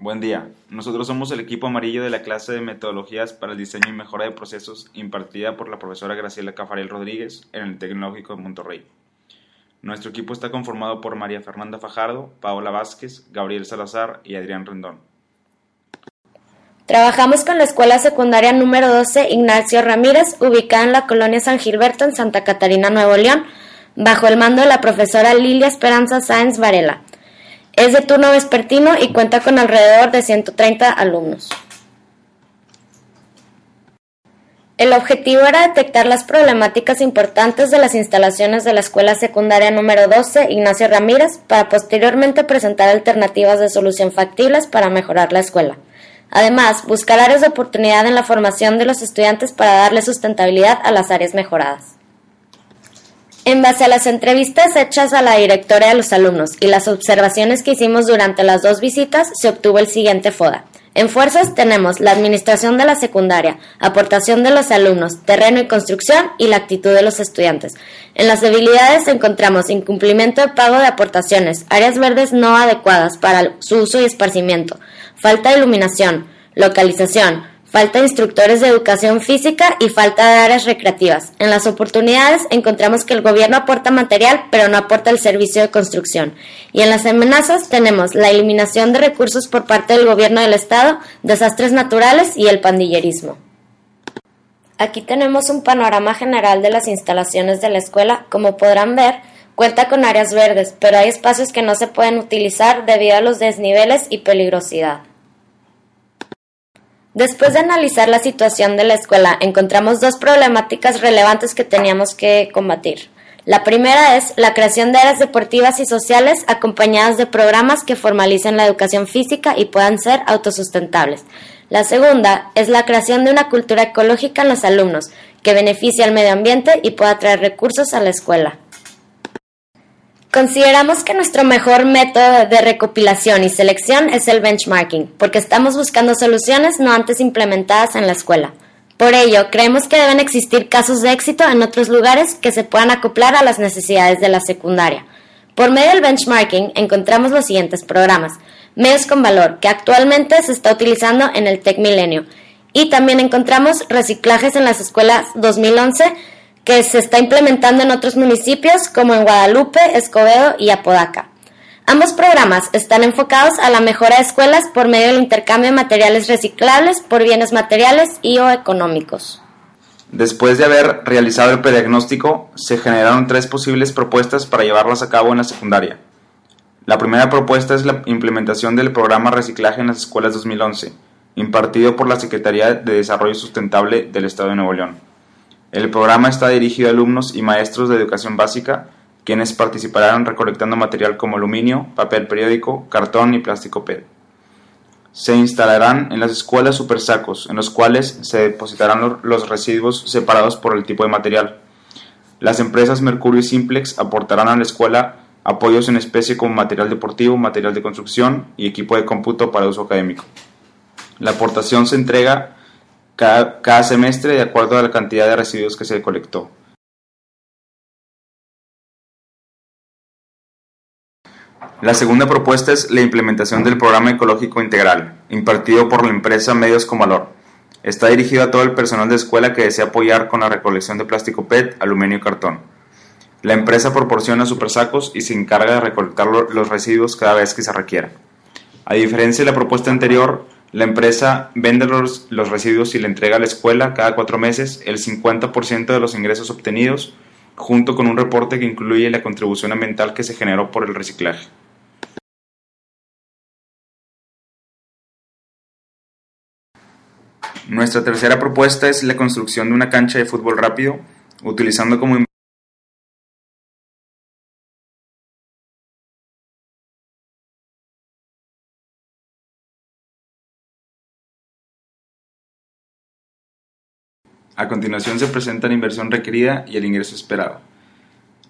Buen día. Nosotros somos el equipo amarillo de la clase de metodologías para el diseño y mejora de procesos impartida por la profesora Graciela Cafariel Rodríguez en el Tecnológico de Monterrey. Nuestro equipo está conformado por María Fernanda Fajardo, Paola Vázquez, Gabriel Salazar y Adrián Rendón. Trabajamos con la escuela secundaria número 12 Ignacio Ramírez, ubicada en la colonia San Gilberto en Santa Catarina, Nuevo León, bajo el mando de la profesora Lilia Esperanza Sáenz Varela. Es de turno vespertino y cuenta con alrededor de 130 alumnos. El objetivo era detectar las problemáticas importantes de las instalaciones de la escuela secundaria número 12 Ignacio Ramírez para posteriormente presentar alternativas de solución factibles para mejorar la escuela. Además, buscar áreas de oportunidad en la formación de los estudiantes para darle sustentabilidad a las áreas mejoradas. En base a las entrevistas hechas a la directora y a los alumnos y las observaciones que hicimos durante las dos visitas, se obtuvo el siguiente FODA. En fuerzas tenemos la administración de la secundaria, aportación de los alumnos, terreno y construcción y la actitud de los estudiantes. En las debilidades encontramos incumplimiento de pago de aportaciones, áreas verdes no adecuadas para su uso y esparcimiento, falta de iluminación, localización, falta de instructores de educación física y falta de áreas recreativas. En las oportunidades encontramos que el gobierno aporta material, pero no aporta el servicio de construcción. Y en las amenazas tenemos la eliminación de recursos por parte del gobierno del Estado, desastres naturales y el pandillerismo. Aquí tenemos un panorama general de las instalaciones de la escuela. Como podrán ver, cuenta con áreas verdes, pero hay espacios que no se pueden utilizar debido a los desniveles y peligrosidad. Después de analizar la situación de la escuela, encontramos dos problemáticas relevantes que teníamos que combatir. La primera es la creación de áreas deportivas y sociales acompañadas de programas que formalicen la educación física y puedan ser autosustentables. La segunda es la creación de una cultura ecológica en los alumnos que beneficie al medio ambiente y pueda traer recursos a la escuela. Consideramos que nuestro mejor método de recopilación y selección es el benchmarking, porque estamos buscando soluciones no antes implementadas en la escuela. Por ello, creemos que deben existir casos de éxito en otros lugares que se puedan acoplar a las necesidades de la secundaria. Por medio del benchmarking encontramos los siguientes programas. Medios con valor, que actualmente se está utilizando en el Tech Milenio. Y también encontramos reciclajes en las escuelas 2011 que se está implementando en otros municipios como en Guadalupe, Escobedo y Apodaca. Ambos programas están enfocados a la mejora de escuelas por medio del intercambio de materiales reciclables por bienes materiales y o económicos. Después de haber realizado el prediagnóstico, se generaron tres posibles propuestas para llevarlas a cabo en la secundaria. La primera propuesta es la implementación del programa Reciclaje en las Escuelas 2011, impartido por la Secretaría de Desarrollo Sustentable del Estado de Nuevo León. El programa está dirigido a alumnos y maestros de educación básica, quienes participarán recolectando material como aluminio, papel periódico, cartón y plástico PET. Se instalarán en las escuelas supersacos, en los cuales se depositarán los residuos separados por el tipo de material. Las empresas Mercurio y Simplex aportarán a la escuela apoyos en especie como material deportivo, material de construcción y equipo de cómputo para uso académico. La aportación se entrega cada, semestre de acuerdo a la cantidad de residuos que se colectó. La segunda propuesta es la implementación del programa ecológico integral, impartido por la empresa Medios con Valor. Está dirigido a todo el personal de escuela que desea apoyar con la recolección de plástico PET, aluminio y cartón. La empresa proporciona supersacos y se encarga de recolectar los residuos cada vez que se requiera. A diferencia de la propuesta anterior, la empresa vende los, residuos y le entrega a la escuela cada cuatro meses el 50% de los ingresos obtenidos, junto con un reporte que incluye la contribución ambiental que se generó por el reciclaje. Nuestra tercera propuesta es la construcción de una cancha de fútbol rápido, utilizando como A continuación se presenta la inversión requerida y el ingreso esperado.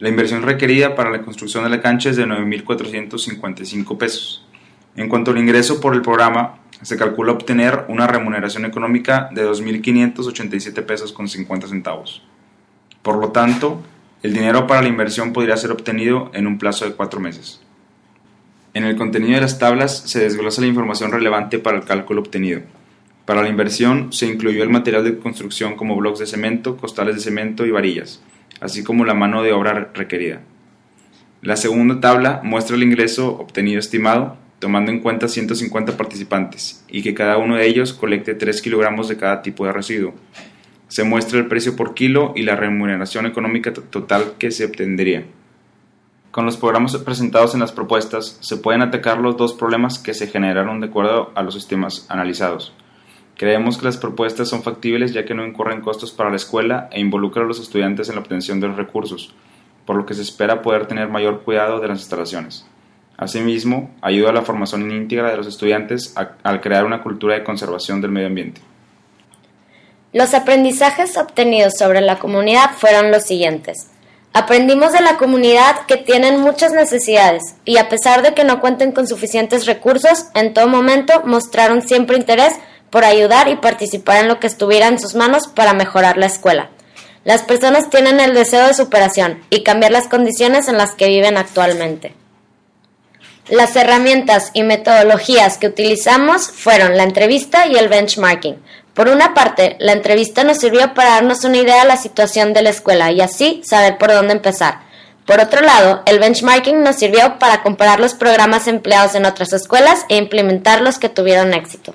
La inversión requerida para la construcción de la cancha es de 9.455 pesos. En cuanto al ingreso por el programa, se calcula obtener una remuneración económica de 2.587 pesos con 50 centavos. Por lo tanto, el dinero para la inversión podría ser obtenido en un plazo de cuatro meses. En el contenido de las tablas se desglosa la información relevante para el cálculo obtenido. Para la inversión se incluyó el material de construcción como bloques de cemento, costales de cemento y varillas, así como la mano de obra requerida. La segunda tabla muestra el ingreso obtenido estimado, tomando en cuenta 150 participantes, y que cada uno de ellos colecte 3 kilogramos de cada tipo de residuo. Se muestra el precio por kilo y la remuneración económica total que se obtendría. Con los programas presentados en las propuestas se pueden atacar los dos problemas que se generaron de acuerdo a los sistemas analizados. Creemos que las propuestas son factibles ya que no incurren costos para la escuela e involucran a los estudiantes en la obtención de los recursos, por lo que se espera poder tener mayor cuidado de las instalaciones. Asimismo, ayuda a la formación íntegra de los estudiantes al crear una cultura de conservación del medio ambiente. Los aprendizajes obtenidos sobre la comunidad fueron los siguientes. Aprendimos de la comunidad que tienen muchas necesidades y a pesar de que no cuenten con suficientes recursos, en todo momento mostraron siempre interés por ayudar y participar en lo que estuviera en sus manos para mejorar la escuela. Las personas tienen el deseo de superación y cambiar las condiciones en las que viven actualmente. Las herramientas y metodologías que utilizamos fueron la entrevista y el benchmarking, por una parte, la entrevista nos sirvió para darnos una idea de la situación de la escuela y así saber por dónde empezar. Por otro lado, el benchmarking nos sirvió para comparar los programas empleados en otras escuelas e implementar los que tuvieron éxito.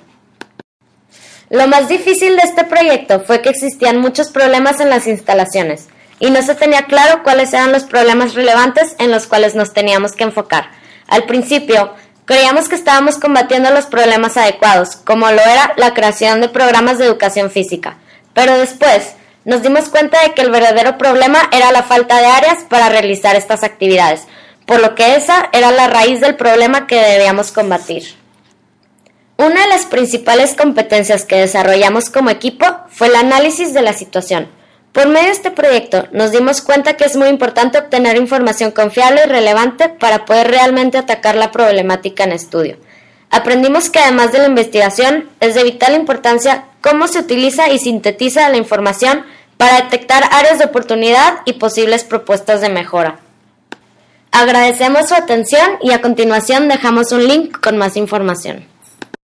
Lo más difícil de este proyecto fue que existían muchos problemas en las instalaciones y no se tenía claro cuáles eran los problemas relevantes en los cuales nos teníamos que enfocar. Al principio, Creíamos que estábamos combatiendo los problemas adecuados, como lo era la creación de programas de educación física, pero después nos dimos cuenta de que el verdadero problema era la falta de áreas para realizar estas actividades, por lo que esa era la raíz del problema que debíamos combatir. Una de las principales competencias que desarrollamos como equipo fue el análisis de la situación, por medio de este proyecto nos dimos cuenta que es muy importante obtener información confiable y relevante para poder realmente atacar la problemática en estudio. Aprendimos que además de la investigación es de vital importancia cómo se utiliza y sintetiza la información para detectar áreas de oportunidad y posibles propuestas de mejora. Agradecemos su atención y a continuación dejamos un link con más información.